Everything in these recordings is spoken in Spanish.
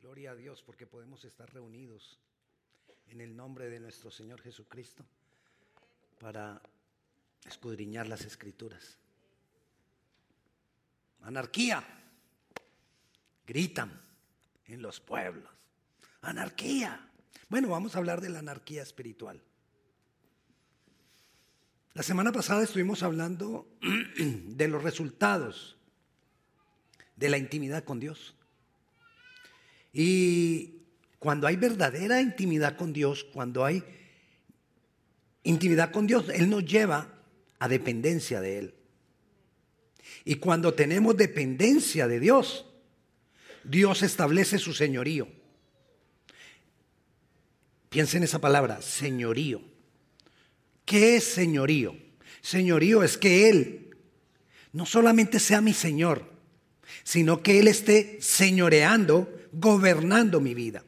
Gloria a Dios porque podemos estar reunidos en el nombre de nuestro Señor Jesucristo para escudriñar las escrituras. Anarquía. Gritan en los pueblos. Anarquía. Bueno, vamos a hablar de la anarquía espiritual. La semana pasada estuvimos hablando de los resultados de la intimidad con Dios. Y cuando hay verdadera intimidad con Dios, cuando hay intimidad con Dios, Él nos lleva a dependencia de Él. Y cuando tenemos dependencia de Dios, Dios establece su señorío. Piensa en esa palabra, señorío. ¿Qué es señorío? Señorío es que Él no solamente sea mi Señor, sino que Él esté señoreando gobernando mi vida.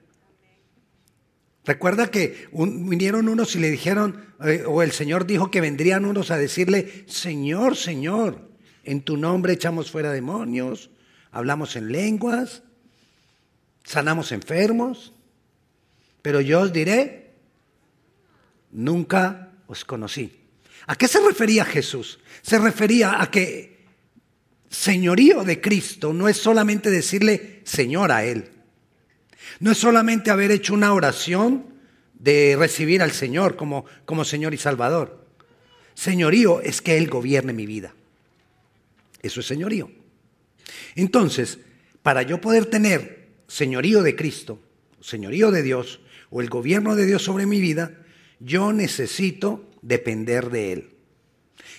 Recuerda que vinieron unos y le dijeron, eh, o el Señor dijo que vendrían unos a decirle, Señor, Señor, en tu nombre echamos fuera demonios, hablamos en lenguas, sanamos enfermos, pero yo os diré, nunca os conocí. ¿A qué se refería Jesús? Se refería a que señorío de Cristo no es solamente decirle Señor a Él. No es solamente haber hecho una oración de recibir al Señor como, como Señor y Salvador. Señorío es que Él gobierne mi vida. Eso es señorío. Entonces, para yo poder tener señorío de Cristo, señorío de Dios o el gobierno de Dios sobre mi vida, yo necesito depender de Él.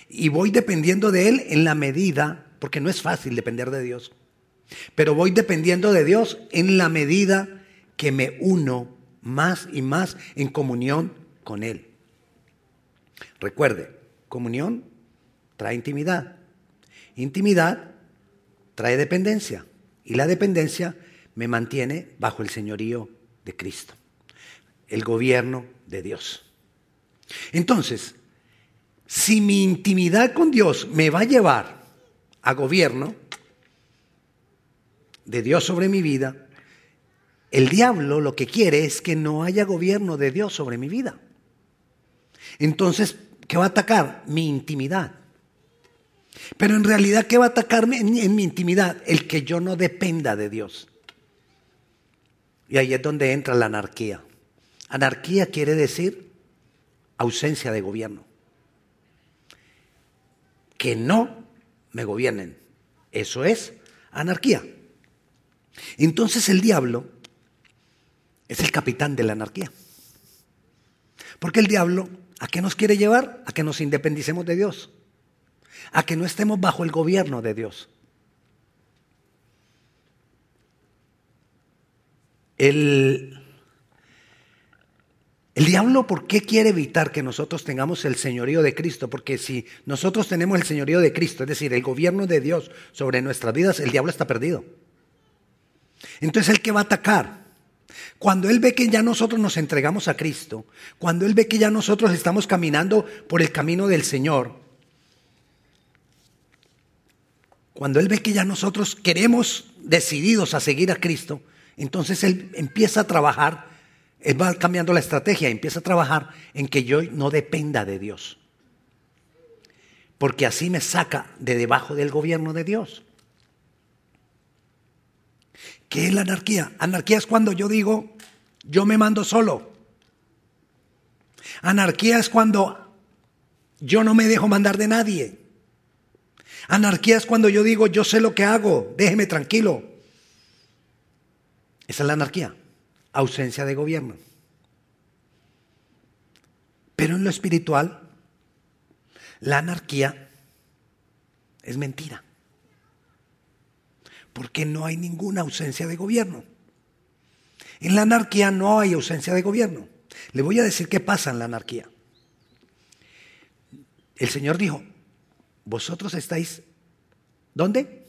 Y voy dependiendo de Él en la medida, porque no es fácil depender de Dios, pero voy dependiendo de Dios en la medida que me uno más y más en comunión con Él. Recuerde, comunión trae intimidad. Intimidad trae dependencia. Y la dependencia me mantiene bajo el señorío de Cristo, el gobierno de Dios. Entonces, si mi intimidad con Dios me va a llevar a gobierno de Dios sobre mi vida, el diablo lo que quiere es que no haya gobierno de Dios sobre mi vida. Entonces, ¿qué va a atacar? Mi intimidad. Pero en realidad, ¿qué va a atacarme en, mi intimidad? El que yo no dependa de Dios. Y ahí es donde entra la anarquía. Anarquía quiere decir ausencia de gobierno. Que no me gobiernen. Eso es anarquía. Entonces el diablo es el capitán de la anarquía. Porque el diablo, ¿a qué nos quiere llevar? A que nos independicemos de Dios. A que no estemos bajo el gobierno de Dios. El, el diablo, ¿por qué quiere evitar que nosotros tengamos el señorío de Cristo? Porque si nosotros tenemos el señorío de Cristo, es decir, el gobierno de Dios sobre nuestras vidas, el diablo está perdido. Entonces, ¿el que va a atacar? Cuando Él ve que ya nosotros nos entregamos a Cristo, cuando Él ve que ya nosotros estamos caminando por el camino del Señor, cuando Él ve que ya nosotros queremos decididos a seguir a Cristo, entonces Él empieza a trabajar, Él va cambiando la estrategia, empieza a trabajar en que yo no dependa de Dios. Porque así me saca de debajo del gobierno de Dios. ¿Qué es la anarquía? Anarquía es cuando yo digo, yo me mando solo. Anarquía es cuando yo no me dejo mandar de nadie. Anarquía es cuando yo digo, yo sé lo que hago, déjeme tranquilo. Esa es la anarquía, ausencia de gobierno. Pero en lo espiritual, la anarquía es mentira porque no hay ninguna ausencia de gobierno. En la anarquía no hay ausencia de gobierno. Le voy a decir qué pasa en la anarquía. El Señor dijo, vosotros estáis, ¿dónde?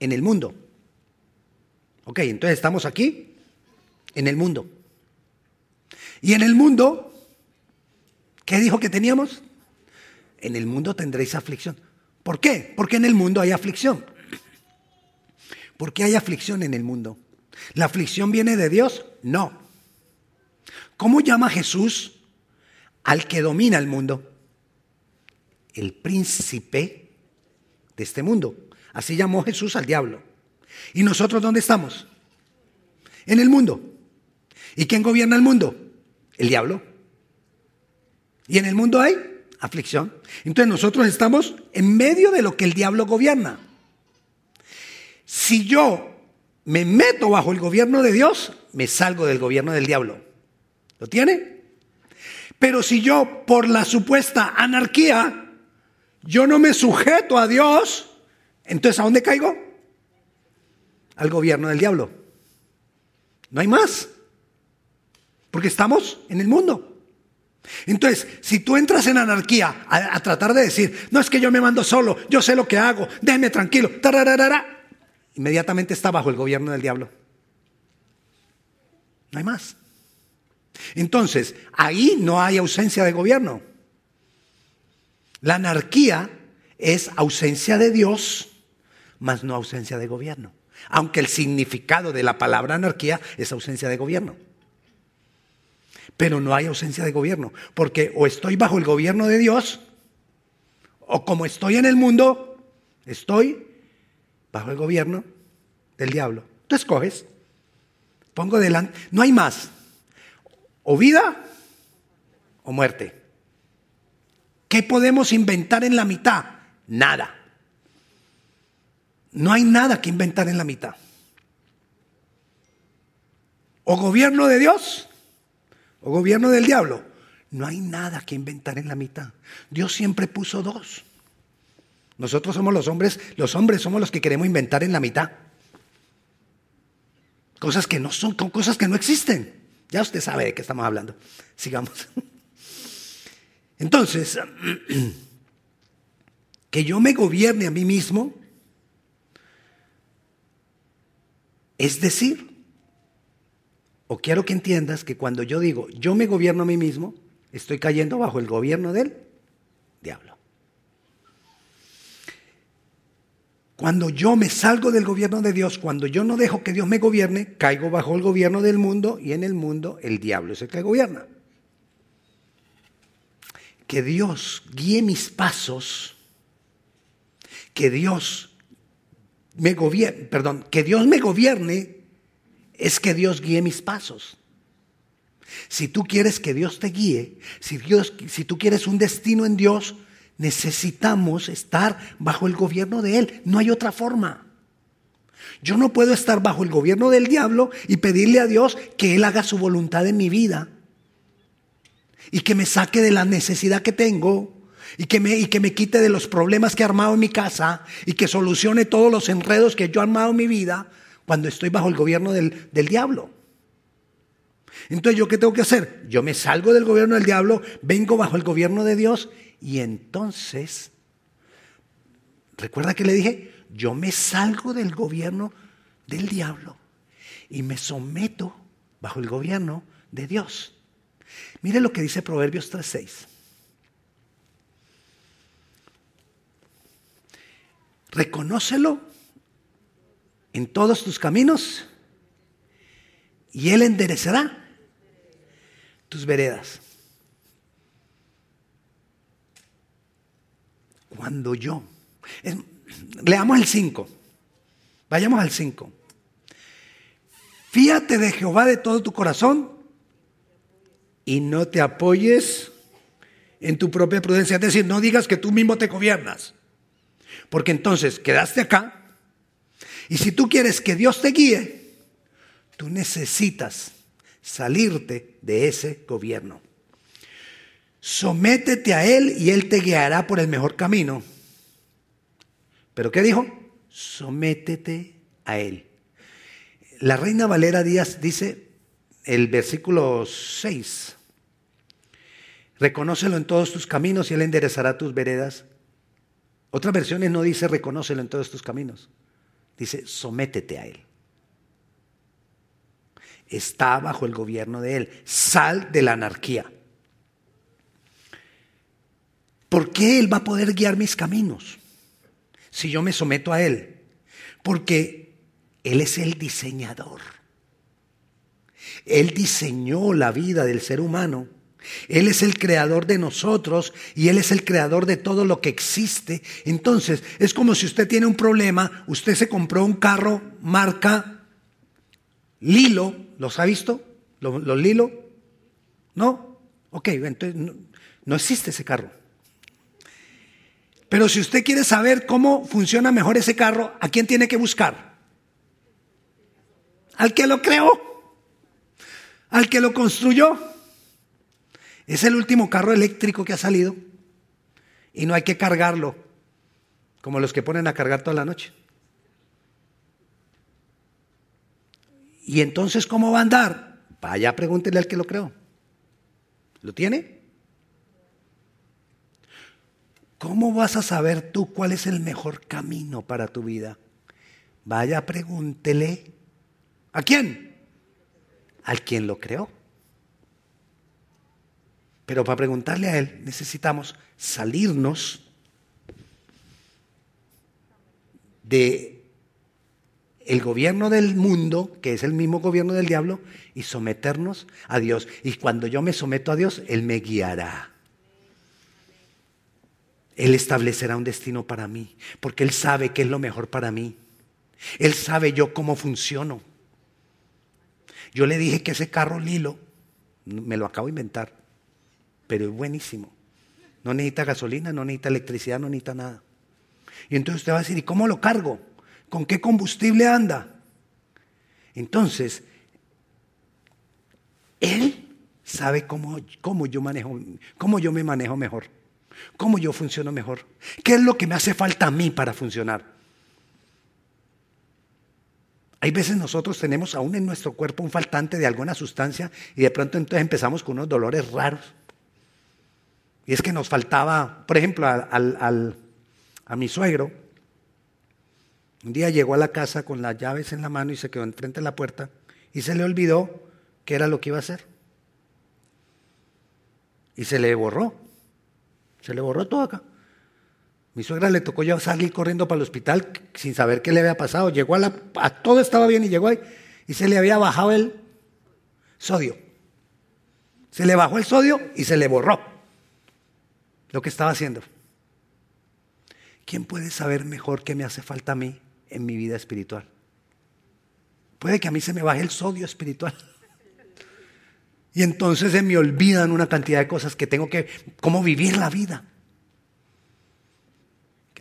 En el mundo. Ok, entonces estamos aquí, en el mundo. Y en el mundo, ¿qué dijo que teníamos? En el mundo tendréis aflicción. ¿Por qué? Porque en el mundo hay aflicción. ¿Por qué hay aflicción en el mundo? ¿La aflicción viene de Dios? No. ¿Cómo llama Jesús al que domina el mundo? El príncipe de este mundo. Así llamó Jesús al diablo. ¿Y nosotros dónde estamos? En el mundo. ¿Y quién gobierna el mundo? El diablo. ¿Y en el mundo hay? Aflicción. Entonces nosotros estamos en medio de lo que el diablo gobierna. Si yo me meto bajo el gobierno de Dios, me salgo del gobierno del diablo. ¿Lo tiene? Pero si yo, por la supuesta anarquía, yo no me sujeto a Dios, entonces ¿a dónde caigo? Al gobierno del diablo. No hay más. Porque estamos en el mundo. Entonces, si tú entras en anarquía a, tratar de decir, no es que yo me mando solo, yo sé lo que hago, déjeme tranquilo, inmediatamente está bajo el gobierno del diablo. No hay más. Entonces, ahí no hay ausencia de gobierno. La anarquía es ausencia de Dios, más no ausencia de gobierno. Aunque el significado de la palabra anarquía es ausencia de gobierno. Pero no hay ausencia de gobierno, porque o estoy bajo el gobierno de Dios, o como estoy en el mundo, estoy bajo el gobierno del diablo. Tú escoges, pongo delante, no hay más, o vida o muerte. ¿Qué podemos inventar en la mitad? Nada. No hay nada que inventar en la mitad. O gobierno de Dios o gobierno del diablo. No hay nada que inventar en la mitad. Dios siempre puso dos. Nosotros somos los hombres, los hombres somos los que queremos inventar en la mitad. Cosas que no son, cosas que no existen. Ya usted sabe de qué estamos hablando. Sigamos. Entonces, que yo me gobierne a mí mismo, es decir, o quiero que entiendas que cuando yo digo yo me gobierno a mí mismo, estoy cayendo bajo el gobierno del diablo. Cuando yo me salgo del gobierno de Dios, cuando yo no dejo que Dios me gobierne, caigo bajo el gobierno del mundo y en el mundo el diablo es el que gobierna. Que Dios guíe mis pasos, que Dios me gobierne, perdón, que Dios me gobierne es que Dios guíe mis pasos. Si tú quieres que Dios te guíe, si, Dios, si tú quieres un destino en Dios, necesitamos estar bajo el gobierno de Él. No hay otra forma. Yo no puedo estar bajo el gobierno del diablo y pedirle a Dios que Él haga su voluntad en mi vida y que me saque de la necesidad que tengo y que me, y que me quite de los problemas que he armado en mi casa y que solucione todos los enredos que yo he armado en mi vida cuando estoy bajo el gobierno del, del diablo. Entonces, ¿yo qué tengo que hacer? Yo me salgo del gobierno del diablo, vengo bajo el gobierno de Dios y entonces, recuerda que le dije, yo me salgo del gobierno del diablo y me someto bajo el gobierno de Dios. Mire lo que dice Proverbios 3:6. Reconócelo en todos tus caminos y Él enderezará tus veredas. Cuando yo. leamos el 5. Vayamos al 5. Fíate de Jehová de todo tu corazón y no te apoyes en tu propia prudencia. Es decir, no digas que tú mismo te gobiernas. Porque entonces quedaste acá y si tú quieres que Dios te guíe, tú necesitas salirte de ese gobierno. Sométete a Él y Él te guiará por el mejor camino. ¿Pero qué dijo? Sométete a Él. La reina Valera Díaz dice el versículo 6. Reconócelo en todos tus caminos y Él enderezará tus veredas. Otras versiones no dice reconócelo en todos tus caminos. Dice sométete a Él. Está bajo el gobierno de Él. Sal de la anarquía. ¿Por qué Él va a poder guiar mis caminos si yo me someto a Él? Porque Él es el diseñador Él diseñó la vida del ser humano. Él es el creador de nosotros y Él es el creador de todo lo que existe. Entonces, es como si usted tiene un problema, usted se compró un carro marca Lilo, ¿los ha visto? ¿Los, Lilo? ¿No? Ok, entonces no, no existe ese carro. Pero si usted quiere saber cómo funciona mejor ese carro, ¿a quién tiene que buscar? Al que lo creó, al que lo construyó. Es el último carro eléctrico que ha salido y no hay que cargarlo como los que ponen a cargar toda la noche. ¿Y entonces cómo va a andar? Vaya, pregúntele al que lo creó. ¿Lo tiene? ¿Cómo vas a saber tú cuál es el mejor camino para tu vida? Vaya, pregúntele. ¿A quién? Al quien lo creó. Pero para preguntarle a Él necesitamos salirnos de el gobierno del mundo, que es el mismo gobierno del diablo, y someternos a Dios. Y cuando yo me someto a Dios, Él me guiará. Él establecerá un destino para mí, porque Él sabe que es lo mejor para mí. Él sabe yo cómo funciono. Yo le dije que ese carro Lilo, me lo acabo de inventar, pero es buenísimo. No necesita gasolina, no necesita electricidad, no necesita nada. Y entonces usted va a decir, ¿y cómo lo cargo? ¿Con qué combustible anda? Entonces, Él sabe cómo, cómo, yo manejo, cómo yo me manejo mejor, cómo yo funciono mejor, qué es lo que me hace falta a mí para funcionar. Hay veces nosotros tenemos aún en nuestro cuerpo un faltante de alguna sustancia y de pronto entonces empezamos con unos dolores raros. Y es que nos faltaba, por ejemplo, a mi suegro, un día llegó a la casa con las llaves en la mano y se quedó enfrente de la puerta y se le olvidó qué era lo que iba a hacer. Y se le borró. Se le borró todo acá. Mi suegra le tocó ya salir corriendo para el hospital sin saber qué le había pasado. Llegó a la. A todo estaba bien y llegó ahí y se le había bajado el sodio. Se le bajó el sodio y se le borró lo que estaba haciendo. ¿Quién puede saber mejor qué me hace falta a mí en mi vida espiritual? Puede que a mí se me baje el sodio espiritual. Y entonces se me olvidan una cantidad de cosas que tengo que, cómo vivir la vida.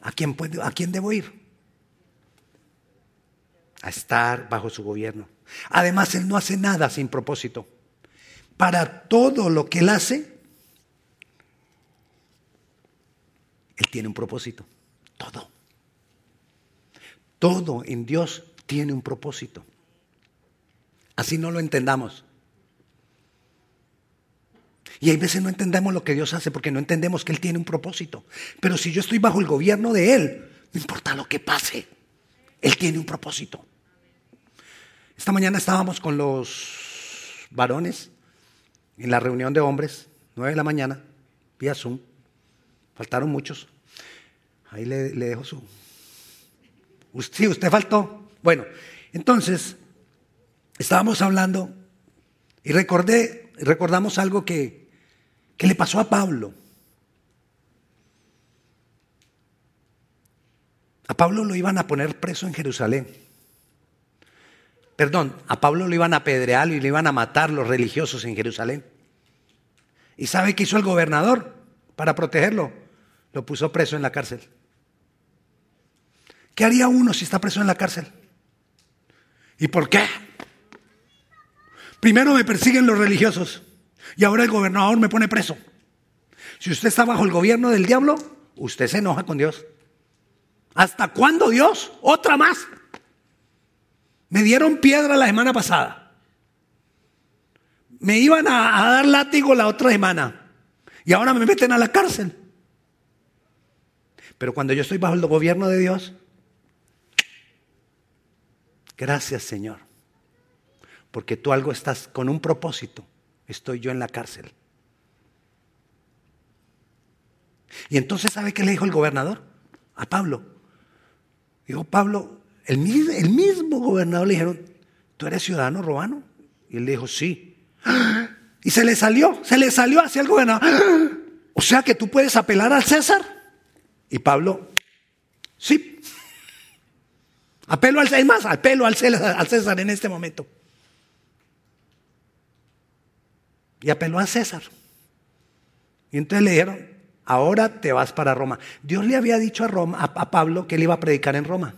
¿A quién, puedo, ¿A quién debo ir? A estar bajo su gobierno. Además, Él no hace nada sin propósito. Para todo lo que Él hace, Él tiene un propósito. Todo. Todo en Dios tiene un propósito. Así no lo entendamos. Y hay veces no entendemos lo que Dios hace porque no entendemos que Él tiene un propósito. Pero si yo estoy bajo el gobierno de Él, no importa lo que pase, Él tiene un propósito. Esta mañana estábamos con los varones en la reunión de hombres, nueve de la mañana, vía Zoom. Faltaron muchos. Ahí le, dejo su... Sí, usted faltó. Bueno, entonces, estábamos hablando y recordé, recordamos algo que, que le pasó a Pablo. A Pablo lo iban a poner preso en Jerusalén. Perdón, a Pablo lo iban a apedrear y lo iban a matar los religiosos en Jerusalén. ¿Y sabe qué hizo el gobernador para protegerlo? lo puso preso en la cárcel. ¿Qué haría uno si está preso en la cárcel? ¿Y por qué? Primero me persiguen los religiosos y ahora el gobernador me pone preso. Si usted está bajo el gobierno del diablo, usted se enoja con Dios. ¿Hasta cuándo Dios? Otra más. Me dieron piedra la semana pasada. Me iban a, a dar látigo la otra semana. Y ahora me meten a la cárcel. Pero cuando yo estoy bajo el gobierno de Dios, gracias Señor, porque tú algo estás con un propósito. Estoy yo en la cárcel. Y entonces, ¿sabe qué le dijo el gobernador? A Pablo. Dijo, Pablo, el, mismo gobernador le dijeron, tú eres ciudadano romano Y él dijo, sí. Y se le salió, se le salió hacia el gobernador. O sea que tú puedes apelar al César. Y Pablo, sí. Apelo al César, más, apelo al César, al César en este momento. Y apeló al César. Y entonces le dijeron, ahora te vas para Roma. Dios le había dicho a, Roma, a, Pablo que él iba a predicar en Roma.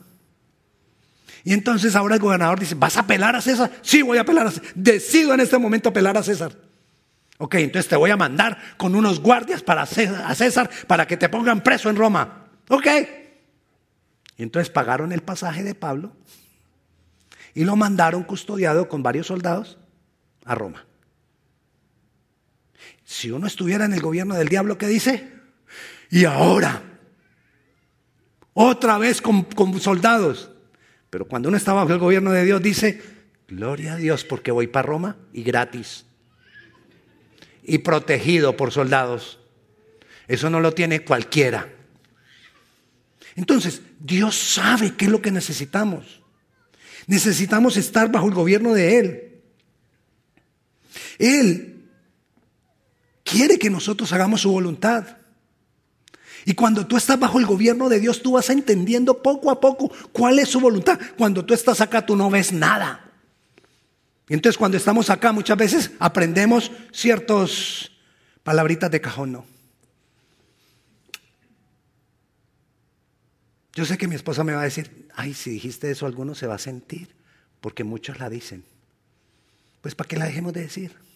Y entonces ahora el gobernador dice, ¿vas a apelar a César? Sí, voy a apelar a César. Decido en este momento apelar a César. Ok, entonces te voy a mandar con unos guardias para César, a César para que te pongan preso en Roma. Ok. Y entonces pagaron el pasaje de Pablo y lo mandaron custodiado con varios soldados a Roma. Si uno estuviera en el gobierno del diablo, ¿qué dice? Y ahora, otra vez con, soldados. Pero cuando uno está bajo el gobierno de Dios, dice, gloria a Dios porque voy para Roma y gratis. Y protegido por soldados. Eso no lo tiene cualquiera. Entonces, Dios sabe qué es lo que necesitamos. Necesitamos estar bajo el gobierno de Él. Él quiere que nosotros hagamos su voluntad. Y cuando tú estás bajo el gobierno de Dios, tú vas entendiendo poco a poco cuál es su voluntad. Cuando tú estás acá, tú no ves nada. Y entonces cuando estamos acá, muchas veces aprendemos ciertas palabritas de cajón, ¿no? Yo sé que mi esposa me va a decir, ay, si dijiste eso, alguno se va a sentir, porque muchos la dicen. Pues ¿para qué la dejemos de decir?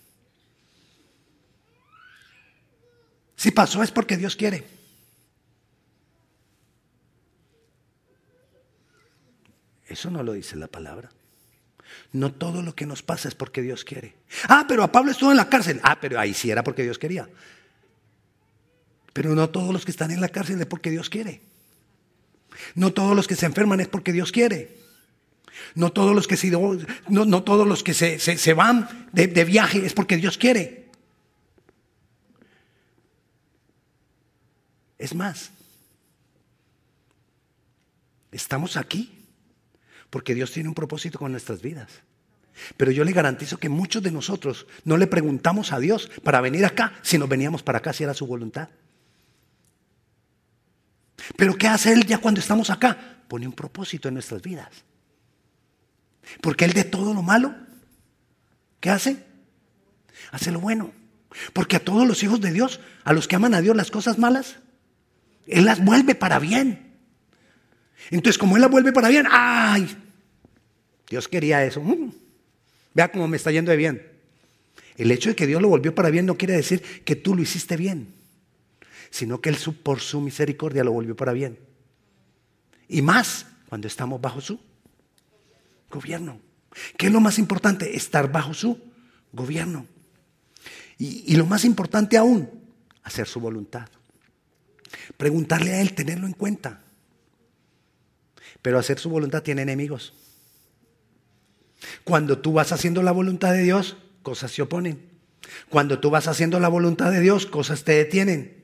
Si pasó es porque Dios quiere. Eso no lo dice la palabra. No todo lo que nos pasa es porque Dios quiere. Ah, pero a Pablo estuvo en la cárcel. Ah, pero ahí sí era porque Dios quería. Pero no todos los que están en la cárcel es porque Dios quiere. No todos los que se enferman es porque Dios quiere. No todos los que se, no, todos los que se, van de viaje es porque Dios quiere. Es más, estamos aquí porque Dios tiene un propósito con nuestras vidas. Pero yo le garantizo que muchos de nosotros no le preguntamos a Dios para venir acá, sino veníamos para acá si era su voluntad. Pero ¿qué hace Él ya cuando estamos acá? Pone un propósito en nuestras vidas. Porque Él de todo lo malo, ¿qué hace? Hace lo bueno. Porque a todos los hijos de Dios, a los que aman a Dios las cosas malas, él las vuelve para bien. Entonces, como Él las vuelve para bien, ¡ay! Dios quería eso. Mm. Vea cómo me está yendo de bien. El hecho de que Dios lo volvió para bien no quiere decir que tú lo hiciste bien, sino que Él por su misericordia lo volvió para bien. Y más cuando estamos bajo su gobierno. ¿Qué es lo más importante? Estar bajo su gobierno. y lo más importante aún, hacer su voluntad. Preguntarle a Él, tenerlo en cuenta. Pero hacer su voluntad tiene enemigos. Cuando tú vas haciendo la voluntad de Dios, cosas se oponen. Cuando tú vas haciendo la voluntad de Dios, cosas te detienen.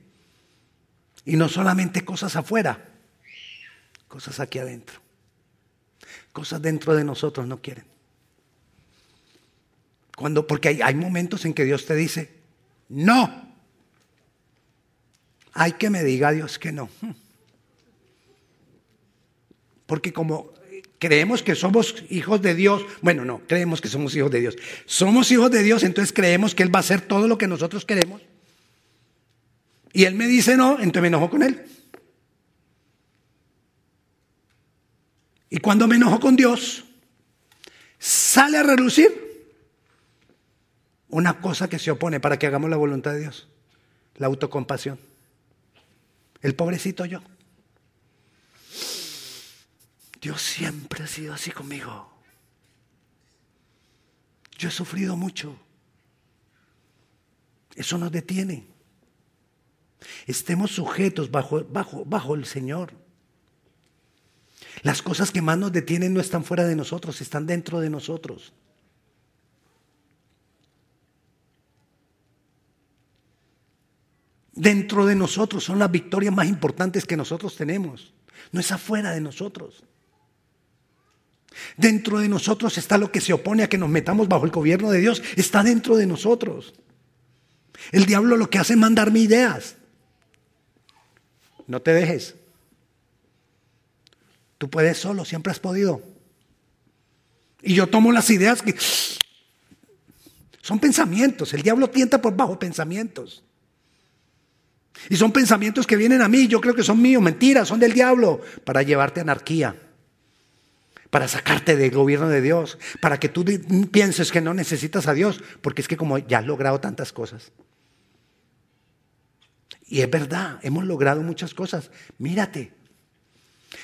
Y no solamente cosas afuera, cosas aquí adentro. Cosas dentro de nosotros no quieren. Cuando, porque hay, hay momentos en que Dios te dice, no, hay que me diga Dios que no. Porque como creemos que somos hijos de Dios, bueno, no, creemos que somos hijos de Dios. Somos hijos de Dios, entonces creemos que Él va a hacer todo lo que nosotros queremos. Y Él me dice no, entonces me enojo con Él. Y cuando me enojo con Dios, sale a relucir una cosa que se opone para que hagamos la voluntad de Dios, la autocompasión. El pobrecito yo. Dios siempre ha sido así conmigo. Yo he sufrido mucho. Eso nos detiene. Estemos sujetos bajo, bajo, bajo el Señor. Las cosas que más nos detienen no están fuera de nosotros, están dentro de nosotros. Dentro de nosotros son las victorias más importantes que nosotros tenemos. No es afuera de nosotros. Dentro de nosotros está lo que se opone a que nos metamos bajo el gobierno de Dios. Está dentro de nosotros. El diablo lo que hace es mandarme ideas. No te dejes. Tú puedes solo, siempre has podido. Y yo tomo las ideas que son pensamientos. El diablo tienta por bajo pensamientos. Y son pensamientos que vienen a mí, yo creo que son míos, mentiras, son del diablo, para llevarte a anarquía, para sacarte del gobierno de Dios, para que tú pienses que no necesitas a Dios, porque es que como ya has logrado tantas cosas. Y es verdad, hemos logrado muchas cosas. Mírate,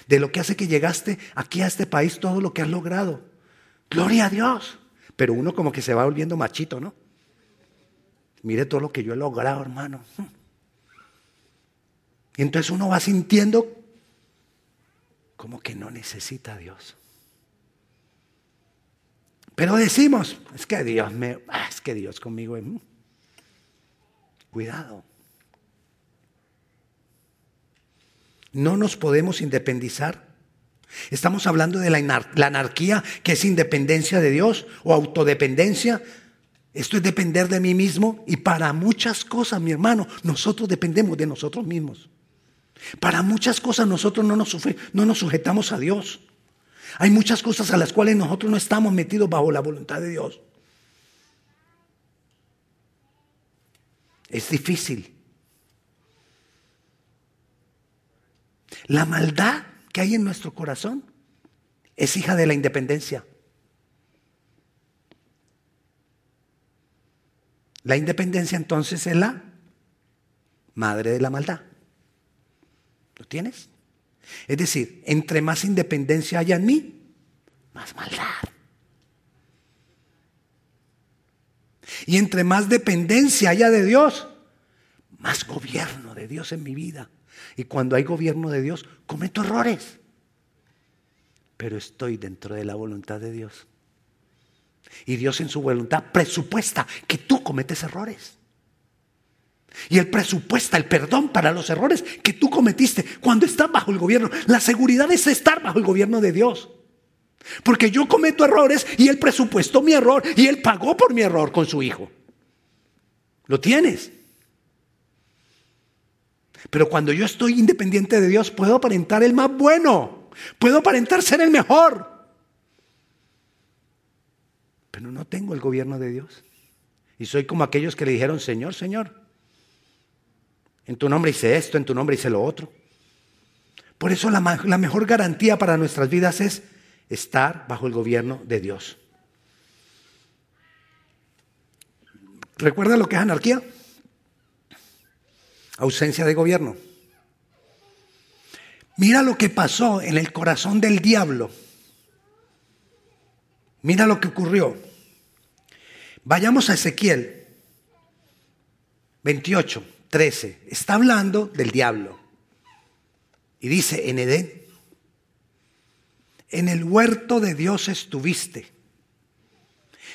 de lo que hace que llegaste aquí a este país, todo lo que has logrado. Gloria a Dios. Pero uno como que se va volviendo machito, ¿no? Mire todo lo que yo he logrado, hermano. Y entonces uno va sintiendo como que no necesita a Dios. Pero decimos, es que Dios me, ah, es que Dios conmigo es... Mm". Cuidado. No nos podemos independizar. Estamos hablando de la, la anarquía que es independencia de Dios o autodependencia. Esto es depender de mí mismo y para muchas cosas, mi hermano, nosotros dependemos de nosotros mismos. Para muchas cosas nosotros no nos, no nos sujetamos a Dios. Hay muchas cosas a las cuales nosotros no estamos metidos bajo la voluntad de Dios. Es difícil. La maldad que hay en nuestro corazón es hija de la independencia. La independencia entonces es la madre de la maldad. ¿Lo tienes? Es decir, entre más independencia haya en mí, más maldad. Y entre más dependencia haya de Dios, más gobierno de Dios en mi vida. Y cuando hay gobierno de Dios, cometo errores. Pero estoy dentro de la voluntad de Dios. Y Dios en su voluntad presupuesta que tú cometes errores. Y Él presupuesta el perdón para los errores que tú cometiste cuando estás bajo el gobierno. La seguridad es estar bajo el gobierno de Dios. Porque yo cometo errores y Él presupuestó mi error y Él pagó por mi error con su Hijo. ¿Lo tienes? Pero cuando yo estoy independiente de Dios, puedo aparentar el más bueno. Puedo aparentar ser el mejor. Pero no tengo el gobierno de Dios. Y soy como aquellos que le dijeron, Señor, Señor, en tu nombre hice esto, en tu nombre hice lo otro. Por eso la, mejor garantía para nuestras vidas es estar bajo el gobierno de Dios. ¿Recuerda lo que es anarquía? Ausencia de gobierno. Mira lo que pasó en el corazón del diablo. Mira lo que ocurrió. Vayamos a Ezequiel 28. 13. Está hablando del diablo. Y dice, en Edén, en el huerto de Dios estuviste.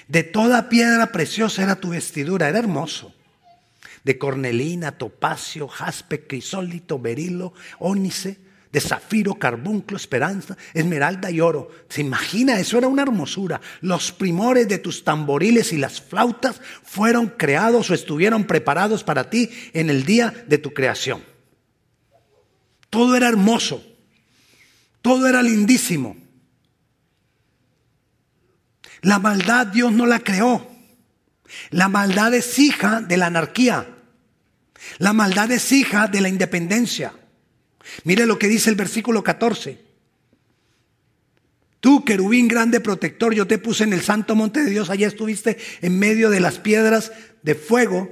De toda piedra preciosa era tu vestidura, era hermoso. De cornelina, topacio, jaspe, crisólito, berilo, ónice de zafiro, carbunclo, esperanza, esmeralda y oro. ¿Se imagina? Eso era una hermosura. Los primores de tus tamboriles y las flautas fueron creados o estuvieron preparados para ti en el día de tu creación. Todo era hermoso. Todo era lindísimo. La maldad Dios no la creó. La maldad es hija de la anarquía. La maldad es hija de la independencia. Mire lo que dice el versículo 14. Tú, querubín grande protector, yo te puse en el santo monte de Dios, allá estuviste en medio de las piedras de fuego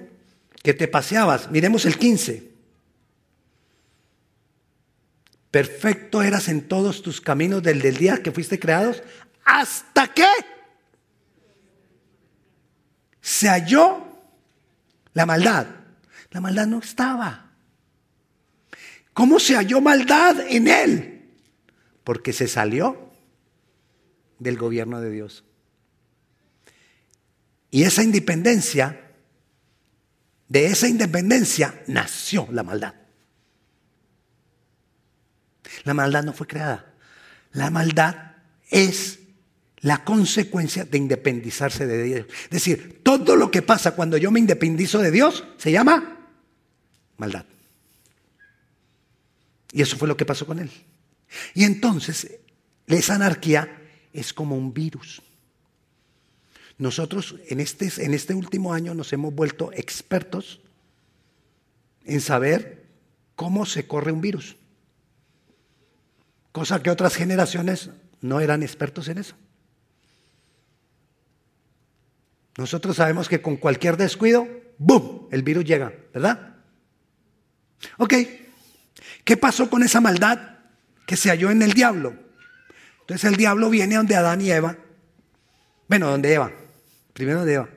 que te paseabas. Miremos el 15. Perfecto eras en todos tus caminos del, del día que fuiste creados, hasta que se halló la maldad. La maldad no estaba. ¿Cómo se halló maldad en él? Porque se salió del gobierno de Dios. Y esa independencia, de esa independencia nació la maldad. La maldad no fue creada. La maldad es la consecuencia de independizarse de Dios. Es decir, todo lo que pasa cuando yo me independizo de Dios se llama maldad. Y eso fue lo que pasó con él. Y entonces, esa anarquía es como un virus. Nosotros en este, en este último año nos hemos vuelto expertos en saber cómo se corre un virus. Cosa que otras generaciones no eran expertos en eso. Nosotros sabemos que con cualquier descuido, ¡boom!, el virus llega, ¿verdad? Ok, ¿qué pasó con esa maldad que se halló en el diablo? Entonces el diablo viene donde Adán y Eva. Bueno, donde Eva. Primero donde Eva.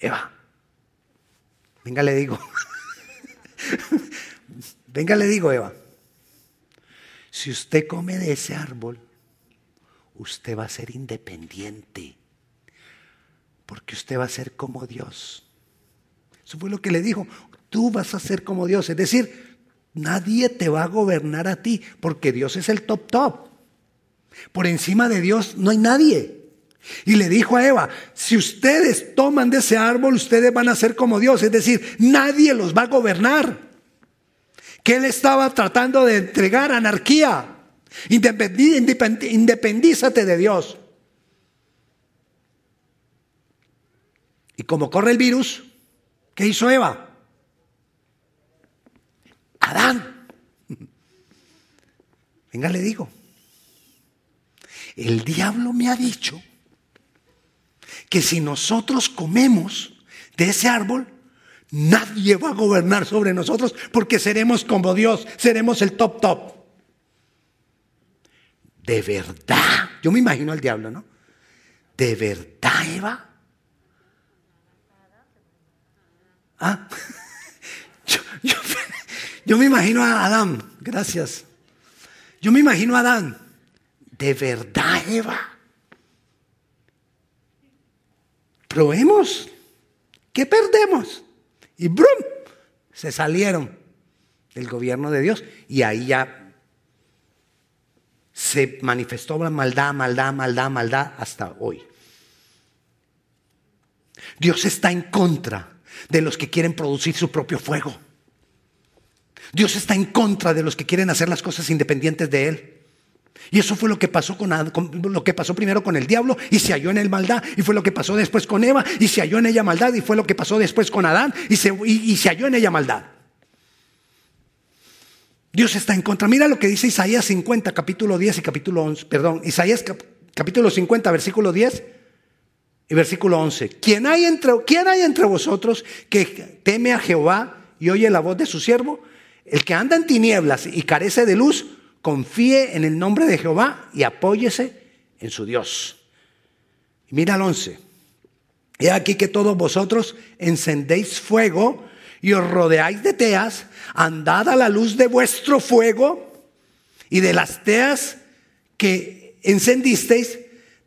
Eva. Venga, le digo. Venga, le digo, Eva. Si usted come de ese árbol, usted va a ser independiente. Porque usted va a ser como Dios. Eso fue lo que le dijo. Tú vas a ser como Dios. Es decir, nadie te va a gobernar a ti porque Dios es el top top. Por encima de Dios no hay nadie. Y le dijo a Eva, si ustedes toman de ese árbol, ustedes van a ser como Dios. Es decir, nadie los va a gobernar. Que él estaba tratando de entregar anarquía. Independízate de Dios. Y como corre el virus, ¿qué hizo Eva? Adán. Venga, le digo. El diablo me ha dicho que si nosotros comemos de ese árbol, nadie va a gobernar sobre nosotros porque seremos como Dios, seremos el top top. De verdad, yo me imagino al diablo, ¿no? De verdad, Eva. Ah, yo, me imagino a Adán, gracias. Yo me imagino a Adán. De verdad, Eva. Probemos. ¿Qué perdemos? Y ¡brum! Se salieron del gobierno de Dios y ahí ya se manifestó la maldad, maldad, maldad, maldad hasta hoy. Dios está en contra de los que quieren producir su propio fuego. Dios está en contra de los que quieren hacer las cosas independientes de Él. Y eso fue lo que pasó con, lo que pasó primero con el diablo y se halló en él maldad y fue lo que pasó después con Eva y se halló en ella maldad y fue lo que pasó después con Adán y se, y se halló en ella maldad. Dios está en contra. Mira lo que dice Isaías 50, capítulo 10 y capítulo 11. Perdón, Isaías capítulo 50, versículo 10 y versículo 11. ¿Quién hay, entre, ¿Quién hay entre vosotros que teme a Jehová y oye la voz de su siervo? El que anda en tinieblas y carece de luz, confíe en el nombre de Jehová y apóyese en su Dios. Mira el 11. He aquí que todos vosotros encendéis fuego y os rodeáis de teas, andad a la luz de vuestro fuego y de las teas que encendisteis,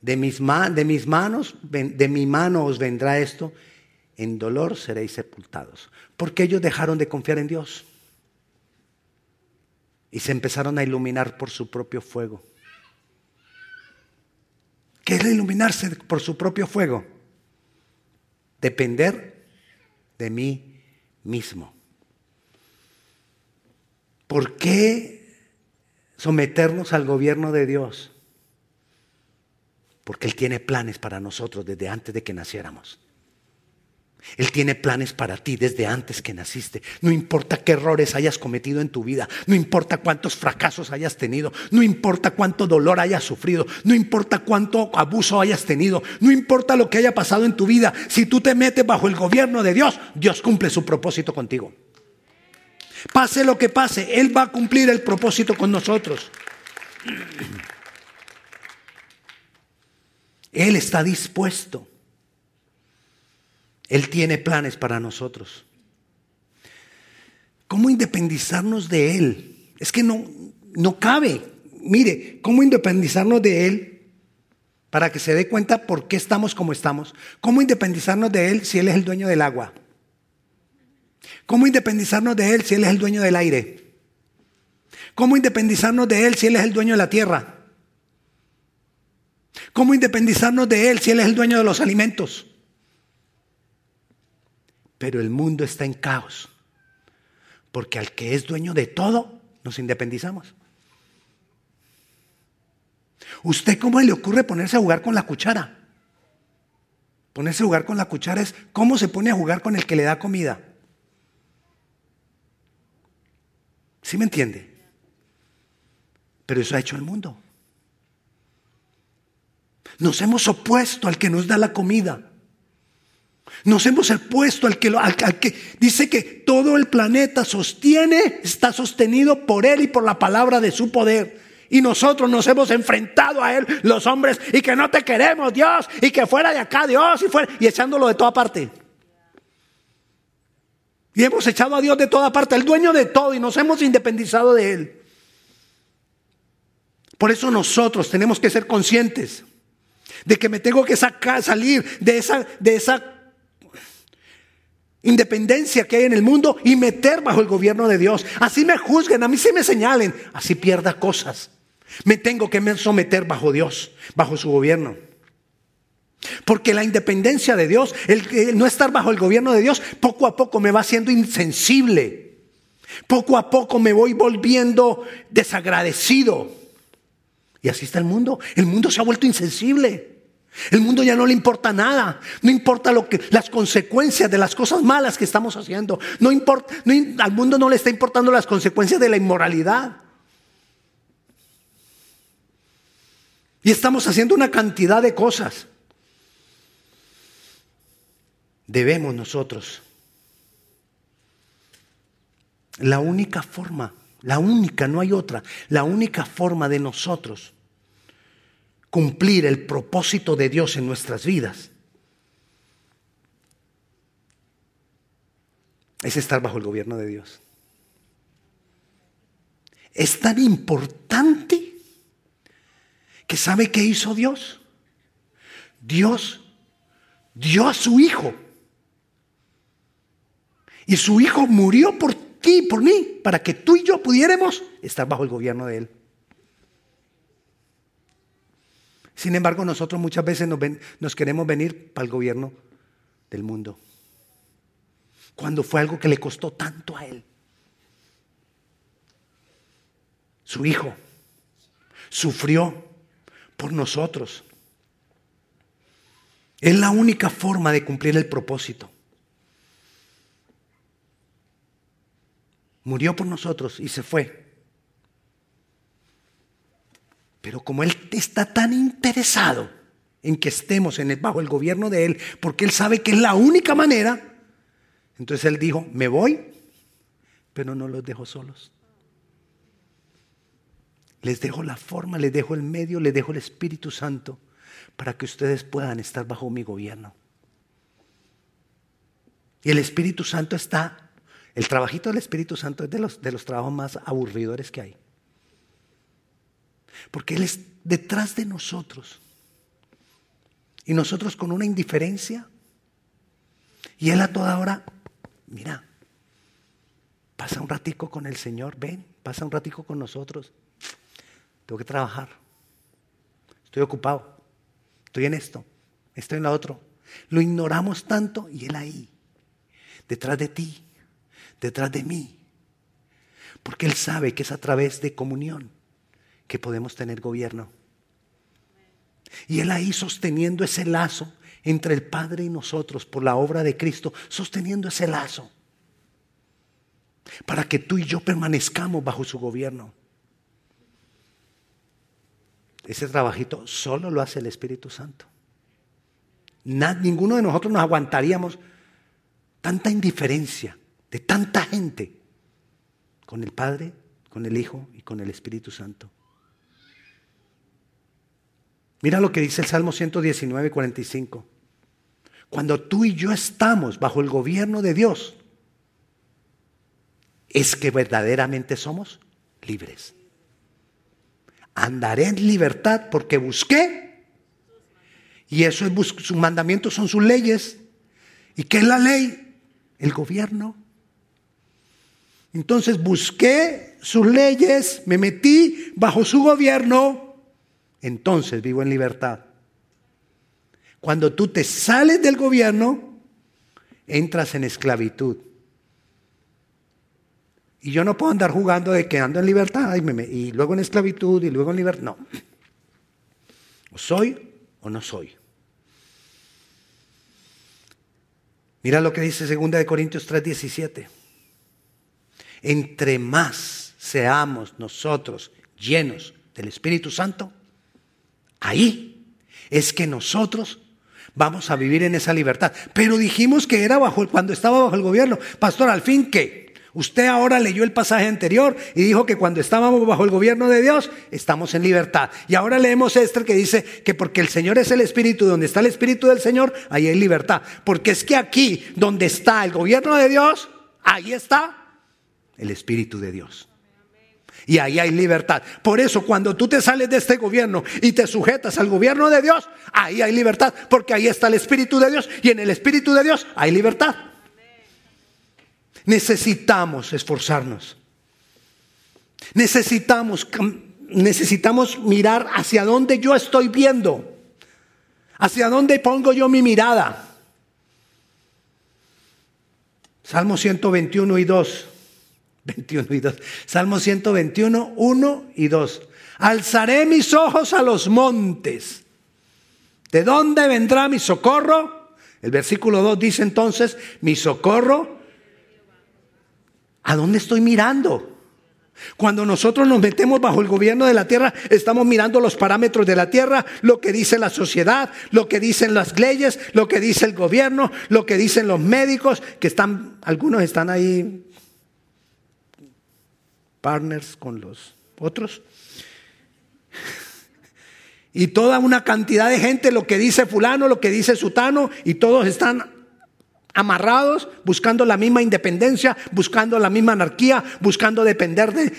de mis, de mis manos, de mi mano os vendrá esto, en dolor seréis sepultados. Porque ellos dejaron de confiar en Dios y se empezaron a iluminar por su propio fuego. ¿Qué es iluminarse por su propio fuego? Depender de mí mismo. ¿Por qué someternos al gobierno de Dios? Porque Él tiene planes para nosotros desde antes de que naciéramos. Él tiene planes para ti desde antes que naciste. No importa qué errores hayas cometido en tu vida, no importa cuántos fracasos hayas tenido, no importa cuánto dolor hayas sufrido, no importa cuánto abuso hayas tenido, no importa lo que haya pasado en tu vida. Si tú te metes bajo el gobierno de Dios, Dios cumple su propósito contigo. Pase lo que pase, Él va a cumplir el propósito con nosotros. Él está dispuesto él tiene planes para nosotros. ¿Cómo independizarnos de Él? Es que no, no cabe. Mire, ¿cómo independizarnos de Él para que se dé cuenta por qué estamos como estamos? ¿Cómo independizarnos de Él si Él es el dueño del agua? ¿Cómo independizarnos de Él si Él es el dueño del aire? ¿Cómo independizarnos de Él si Él es el dueño de la tierra? ¿Cómo independizarnos de Él si Él es el dueño de los alimentos? Pero el mundo está en caos, porque al que es dueño de todo, nos independizamos. ¿Usted cómo le ocurre ponerse a jugar con la cuchara? Ponerse a jugar con la cuchara es cómo se pone a jugar con el que le da comida. ¿Sí me entiende? Pero eso ha hecho el mundo. Nos hemos opuesto al que nos da la comida. Nos hemos opuesto al que, al, que dice que todo el planeta sostiene, está sostenido por Él y por la palabra de su poder. Y nosotros nos hemos enfrentado a Él, los hombres, y que no te queremos, Dios, y que fuera de acá, Dios, y fuera, y echándolo de toda parte. Y hemos echado a Dios de toda parte, el dueño de todo, y nos hemos independizado de Él. Por eso nosotros tenemos que ser conscientes de que me tengo que sacar, salir de esa, de esa independencia que hay en el mundo y meter bajo el gobierno de Dios. Así me juzguen, a mí sí me señalen, así pierda cosas. Me tengo que someter bajo Dios, bajo su gobierno. Porque la independencia de Dios, el, no estar bajo el gobierno de Dios, poco a poco me va haciendo insensible. Poco a poco me voy volviendo desagradecido. Y así está el mundo. El mundo se ha vuelto insensible. El mundo ya no le importa nada. No importa lo que, las consecuencias de las cosas malas que estamos haciendo. No importa, al mundo no le está importando las consecuencias de la inmoralidad. Y estamos haciendo una cantidad de cosas. Debemos nosotros. La única forma, la única, no hay otra, la única forma de nosotros cumplir el propósito de Dios en nuestras vidas es estar bajo el gobierno de Dios. Es tan importante que sabe qué hizo Dios. Dios dio a su hijo. Y su hijo murió por ti, por mí, para que tú y yo pudiéramos estar bajo el gobierno de él. Sin embargo, nosotros muchas veces nos, queremos venir para el gobierno del mundo. Cuando fue algo que le costó tanto a él. Su hijo sufrió por nosotros. Es la única forma de cumplir el propósito. Murió por nosotros y se fue. Pero como Él está tan interesado en que estemos en bajo el gobierno de Él, porque Él sabe que es la única manera, entonces Él dijo, me voy, pero no los dejo solos. Les dejo la forma, les dejo el medio, les dejo el Espíritu Santo para que ustedes puedan estar bajo mi gobierno. Y el Espíritu Santo está, el trabajito del Espíritu Santo es de los, de los trabajos más aburridores que hay. Porque Él es detrás de nosotros. Y nosotros con una indiferencia. Y Él a toda hora, mira, pasa un ratico con el Señor, ven, pasa un ratico con nosotros. Tengo que trabajar. Estoy ocupado. Estoy en esto. Estoy en lo otro. Lo ignoramos tanto y Él ahí, detrás de ti, detrás de mí. Porque Él sabe que es a través de comunión que podemos tener gobierno. Y Él ahí sosteniendo ese lazo entre el Padre y nosotros por la obra de Cristo, sosteniendo ese lazo para que tú y yo permanezcamos bajo su gobierno. Ese trabajito solo lo hace el Espíritu Santo. ninguno de nosotros nos aguantaríamos tanta indiferencia de tanta gente con el Padre, con el Hijo y con el Espíritu Santo. Mira lo que dice el Salmo 119, 45. Cuando tú y yo estamos bajo el gobierno de Dios, es que verdaderamente somos libres. Andaré en libertad porque busqué. Y eso es sus mandamientos son sus leyes. ¿Y qué es la ley? El gobierno. Entonces busqué sus leyes, me metí bajo su gobierno entonces vivo en libertad. Cuando tú te sales del gobierno, entras en esclavitud. Y yo no puedo andar jugando de que ando en libertad y, y luego en esclavitud y luego en libertad. No. O soy o no soy. Mira lo que dice 2 de Corintios 3:17. Entre más seamos nosotros llenos del Espíritu Santo, ahí es que nosotros vamos a vivir en esa libertad. Pero dijimos que era bajo cuando estaba bajo el gobierno. Pastor, al fin que usted ahora leyó el pasaje anterior y dijo que cuando estábamos bajo el gobierno de Dios estamos en libertad. Y ahora leemos Esther que dice que porque el Señor es el Espíritu, donde está el Espíritu del Señor, ahí hay libertad. Porque es que aquí donde está el gobierno de Dios, ahí está el Espíritu de Dios. Y ahí hay libertad. Por eso cuando tú te sales de este gobierno y te sujetas al gobierno de Dios, ahí hay libertad, porque ahí está el Espíritu de Dios y en el Espíritu de Dios hay libertad. Necesitamos esforzarnos. Necesitamos, necesitamos mirar hacia dónde yo estoy viendo. Hacia dónde pongo yo mi mirada. Salmo 121 y 2. 21 y 2. Salmo 121, 1 y 2. Alzaré mis ojos a los montes. ¿De dónde vendrá mi socorro? El versículo 2 dice entonces, mi socorro. ¿A dónde estoy mirando? Cuando nosotros nos metemos bajo el gobierno de la tierra, estamos mirando los parámetros de la tierra, lo que dice la sociedad, lo que dicen las leyes, lo que dice el gobierno, lo que dicen los médicos, que están, algunos están ahí partners con los otros. Y toda una cantidad de gente, lo que dice fulano, lo que dice sutano, y todos están amarrados, buscando la misma independencia, buscando la misma anarquía, buscando depender de,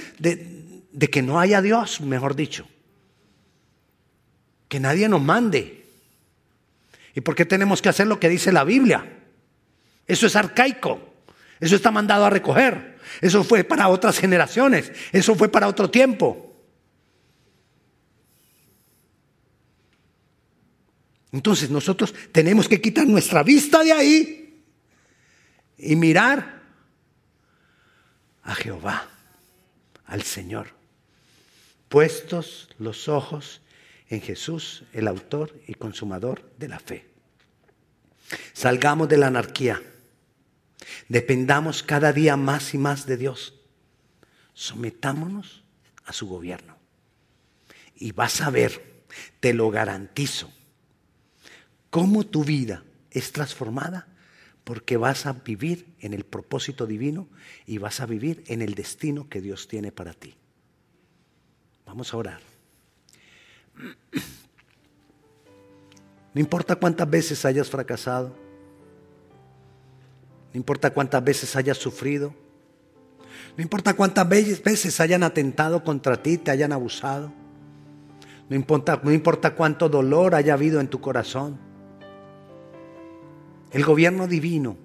de que no haya Dios, mejor dicho. Que nadie nos mande. ¿Y por qué tenemos que hacer lo que dice la Biblia? Eso es arcaico. Eso está mandado a recoger. Eso fue para otras generaciones. Eso fue para otro tiempo. Entonces nosotros tenemos que quitar nuestra vista de ahí y mirar a Jehová, al Señor. Puestos los ojos en Jesús, el autor y consumador de la fe. Salgamos de la anarquía. Dependamos cada día más y más de Dios. Sometámonos a su gobierno. Y vas a ver, te lo garantizo, cómo tu vida es transformada porque vas a vivir en el propósito divino y vas a vivir en el destino que Dios tiene para ti. Vamos a orar. No importa cuántas veces hayas fracasado, no importa cuántas veces hayas sufrido. No importa cuántas veces hayan atentado contra ti, te hayan abusado. No importa, no importa cuánto dolor haya habido en tu corazón. El gobierno divino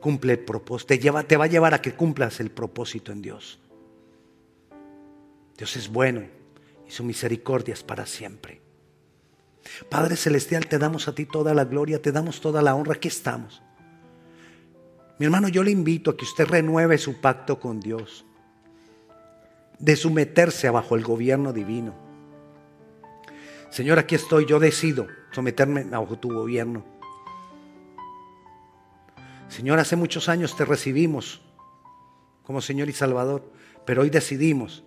cumple el propósito, te, lleva, te va a llevar a que cumplas el propósito en Dios. Dios es bueno y su misericordia es para siempre. Padre Celestial, te damos a ti toda la gloria, te damos toda la honra. Aquí estamos. Mi hermano, yo le invito a que usted renueve su pacto con Dios, de someterse bajo el gobierno divino. Señor, aquí estoy, yo decido someterme bajo tu gobierno. Señor, hace muchos años te recibimos como Señor y Salvador, pero hoy decidimos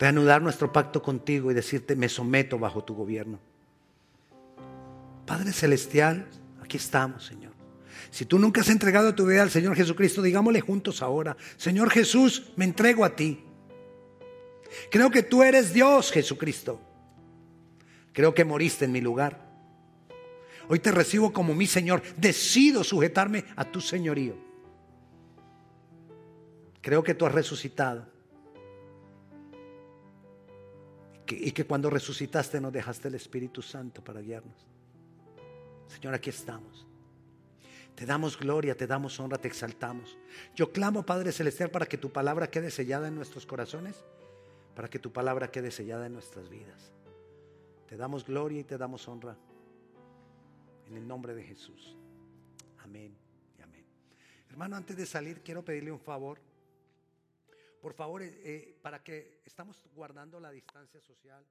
reanudar nuestro pacto contigo y decirte, me someto bajo tu gobierno. Padre Celestial, aquí estamos, Señor. Si tú nunca has entregado tu vida al Señor Jesucristo, digámosle juntos ahora, Señor Jesús, me entrego a ti. Creo que tú eres Dios, Jesucristo. Creo que moriste en mi lugar. Hoy te recibo como mi Señor. Decido sujetarme a tu señorío. Creo que tú has resucitado que, y que cuando resucitaste nos dejaste el Espíritu Santo para guiarnos. Señor, aquí estamos. Te damos gloria, te damos honra, te exaltamos. Yo clamo, Padre Celestial, para que tu palabra quede sellada en nuestros corazones, para que tu palabra quede sellada en nuestras vidas. Te damos gloria y te damos honra. En el nombre de Jesús. Amén y amén. Hermano, antes de salir, quiero pedirle un favor. Por favor, eh, eh, para que estamos guardando la distancia social.